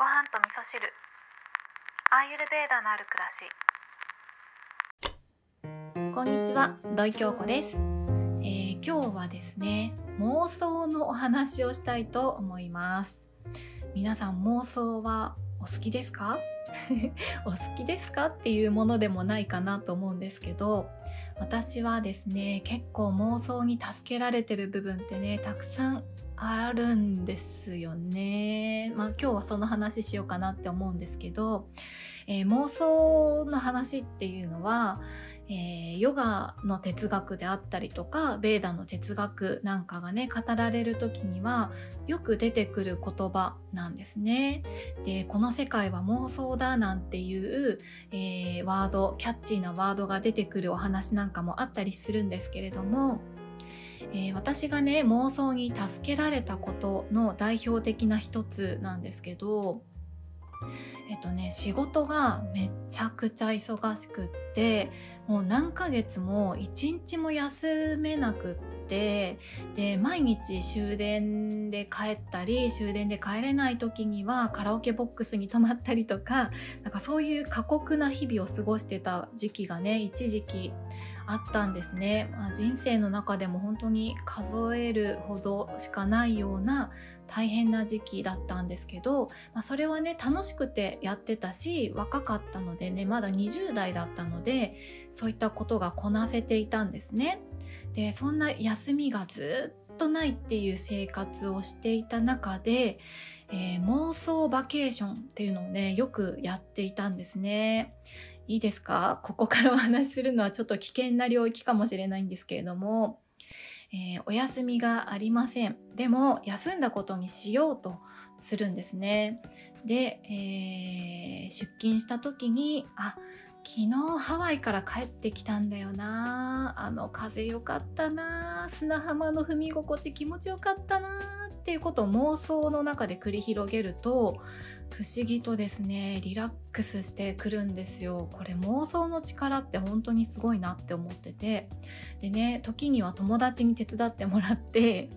ご飯と味噌汁。アーユルベーダのある暮らし。こんにちは土井京子です、えー今日はですね妄想のお話をしたいと思います。皆さん妄想はお好きですか？お好きですか？っていうものでもないかなと思うんですけど私はですね結構妄想に助けられてる部分ってねたくさんあるんですよね。まあ今日はその話しようかなって思うんですけど、えー妄想の話っていうのは、えーヨガの哲学であったりとかベーダの哲学なんかがね語られる時にはよく出てくる言葉なんですね。でこの世界は妄想だなんていう、えーワードキャッチーなワードが出てくるお話なんかもあったりするんですけれども、えー私がね妄想に助けられたことの代表的な一つなんですけどえっとね仕事がめちゃくちゃ忙しくってもう何ヶ月も一日も休めなくってで毎日終電で帰ったり終電で帰れない時にはカラオケボックスに泊まったりとかなんかそういう過酷な日々を過ごしてた時期がね一時期あったんですね、まあ、人生の中でも本当に数えるほどしかないような大変な時期だったんですけど、まあ、それはね楽しくてやってたし若かったのでねまだ20代だったのでそういったことがこなせていたんですね。でそんな休みがずっとないっていう生活をしていた中で、えー妄想バケーションっていうのをねよくやっていたんですね。いいですか？ここからお話しするのはちょっと危険な領域かもしれないんですけれども、えーお休みがありません。でも休んだことにしようとするんですね。で、えー出勤した時にあ昨日ハワイから帰ってきたんだよな。あの風良かったな。砂浜の踏み心地気持ちよかったな。っていうことを妄想の中で繰り広げると不思議とですねリラックスしてくるんですよ。これ妄想の力って本当にすごいなって思ってて。でね時には友達に手伝ってもらって、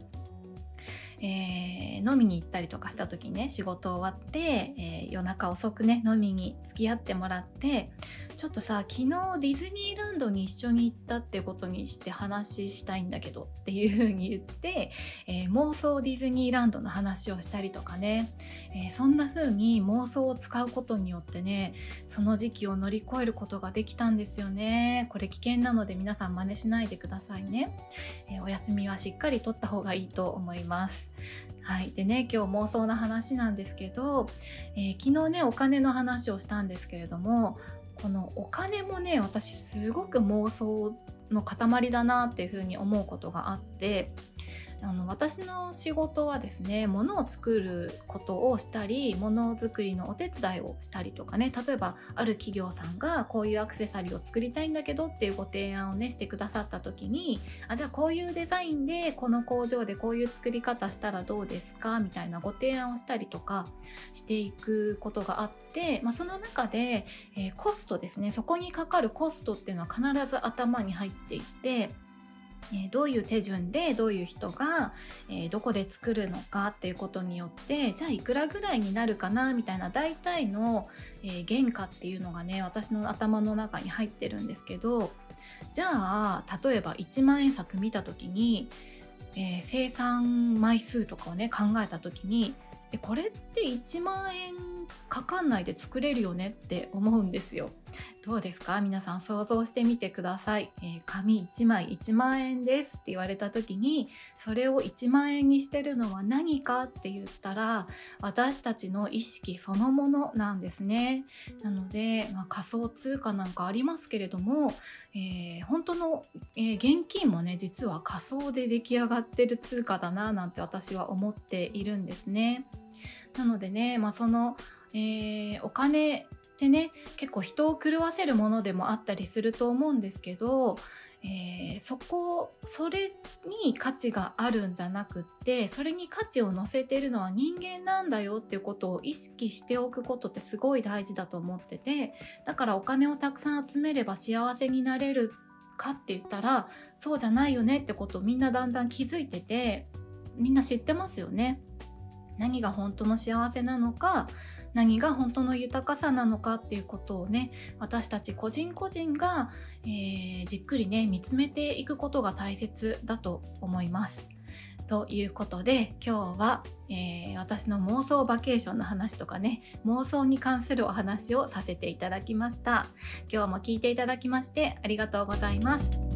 えー飲みに行ったりとかした時にね仕事終わって、えー夜中遅くね飲みに付き合ってもらってちょっとさ昨日ディズニーランドに一緒に行ったってことにして話したいんだけどっていう風に言って、えー妄想ディズニーランドの話をしたりとかね、えーそんな風に妄想を使うことによってねその時期を乗り越えることができたんですよね。これ危険なので皆さん真似しないでくださいね、えーお休みはしっかりとった方がいいと思います。はい。でね今日妄想の話なんですけど、え昨日ねお金の話をしたんですけれどもこのお金もね私すごく妄想の塊だなっていうふうに思うことがあってあの私の仕事はですね物を作ることをしたり物作りのお手伝いをしたりとかね例えばある企業さんがこういうアクセサリーを作りたいんだけどっていうご提案をねしてくださった時にあじゃあこういうデザインでこの工場でこういう作り方したらどうですか？みたいなご提案をしたりとかしていくことがあって、まあ、その中で、えーコストですねそこにかかるコストっていうのは必ず頭に入っていて。えどういう手順でどういう人が、えどこで作るのかっていうことによってじゃあいくらぐらいになるかなみたいな大体の、え原価っていうのがね私の頭の中に入ってるんですけどじゃあ例えば1万円札見た時に、えー生産枚数とかをね考えた時にこれって1万円かかんないで作れるよねって思うんですよ。どうですか？皆さん想像してみてください、えー紙1枚1万円ですって言われた時にそれを1万円にしてるのは何かって言ったら私たちの意識そのものなんですね。なので、まあ、仮想通貨なんかありますけれども、えー本当の、えー現金もね実は仮想で出来上がってる通貨だななんて私は思っているんですね。なのでね、まあ、その、えーお金ってね結構人を狂わせるものでもあったりすると思うんですけど、えーそこそれに価値があるんじゃなくってそれに価値を乗せてるのは人間なんだよっていうことを意識しておくことってすごい大事だと思っててだからお金をたくさん集めれば幸せになれるかって言ったらそうじゃないよねってことをみんなだんだん気づいててみんな知ってますよね。何が本当の幸せなのか何が本当の豊かさなのかっていうことをね私たち個人個人が、えー、じっくりね見つめていくことが大切だと思います。ということで今日は、えー、私の妄想バケーションの話とかね妄想に関するお話をさせていただきました今日も聞いていただきましてありがとうございます